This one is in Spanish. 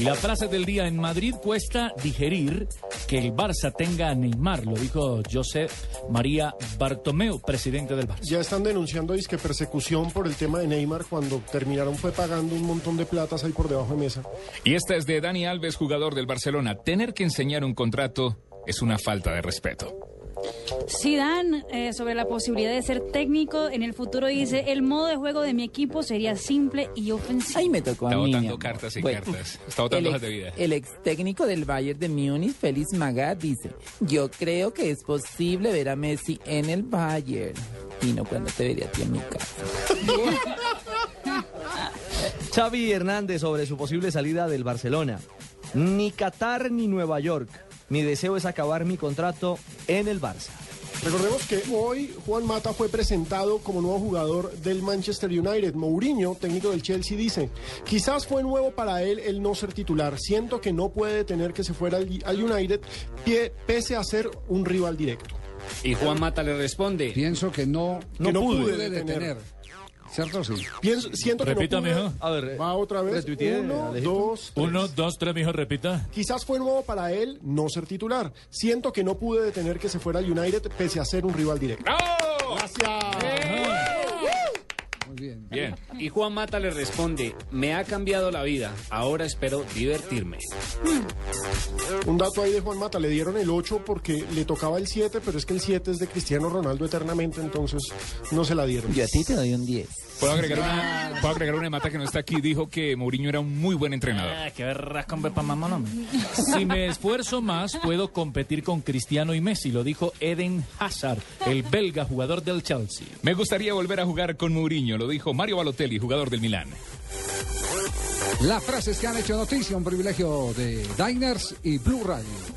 Y la frase del día en Madrid cuesta digerir que el Barça tenga a Neymar, lo dijo José María Bartomeu, presidente del Barça. Ya están denunciando disque persecución por el tema de Neymar cuando terminaron fue pagando un montón de platas ahí por debajo de mesa. Y esta es de Dani Alves, jugador del Barcelona. Tener que enseñar un contrato es una falta de respeto. Zidane, eh, sobre la posibilidad de ser técnico en el futuro, dice, el modo de juego de mi equipo sería simple y ofensivo. Ahí me tocó a Está mí. botando mi amor. cartas y Bueno, cartas. Está hojas ex- de vida. El ex técnico del Bayern de Múnich, Félix Magath, dice, yo creo que es posible ver a Messi en el Bayern. Y no cuando te vería a ti en mi casa. Xavi Hernández sobre su posible salida del Barcelona. Ni Qatar ni Nueva York. Mi deseo es acabar mi contrato en el Barça. Recordemos que hoy Juan Mata fue presentado como nuevo jugador del Manchester United. Mourinho, técnico del Chelsea, dice, quizás fue nuevo para él el no ser titular. Siento que no puede detener que se fuera al, United pie- pese a ser un rival directo. Y Juan Mata le responde. Pienso que no, Que no pude pude detener. detener. ¿Cierto? Sí. Pienso, siento que Repita, pude- mijo. A ver, Va otra vez. retuiteé, Uno, Alejito. dos, tres. Uno, dos, tres, mijo, repita. Quizás fue nuevo para él no ser titular. Siento que no pude detener que se fuera al United pese a ser un rival directo. ¡Bravo! Gracias. Muy bien. Bien. Y Juan Mata le responde, me ha cambiado la vida, ahora espero divertirme. Un dato ahí de Juan Mata, le dieron el 8 porque le tocaba el 7, pero es que el 7 es de Cristiano Ronaldo eternamente, entonces no se la dieron. Yo a ti te doy un 10. ¿Puedo agregar, una, puedo agregar una mata que no está aquí. Dijo que Mourinho era un muy buen entrenador. Ah, qué verras con Bepa Mamón. Si me esfuerzo más, puedo competir con Cristiano y Messi, lo dijo Eden Hazard, el belga jugador del Chelsea. Me gustaría volver a jugar con Mourinho, lo dijo Mario Balotelli, jugador del Milán. Las frases que han hecho noticia, un privilegio de Diners y Blue Radio.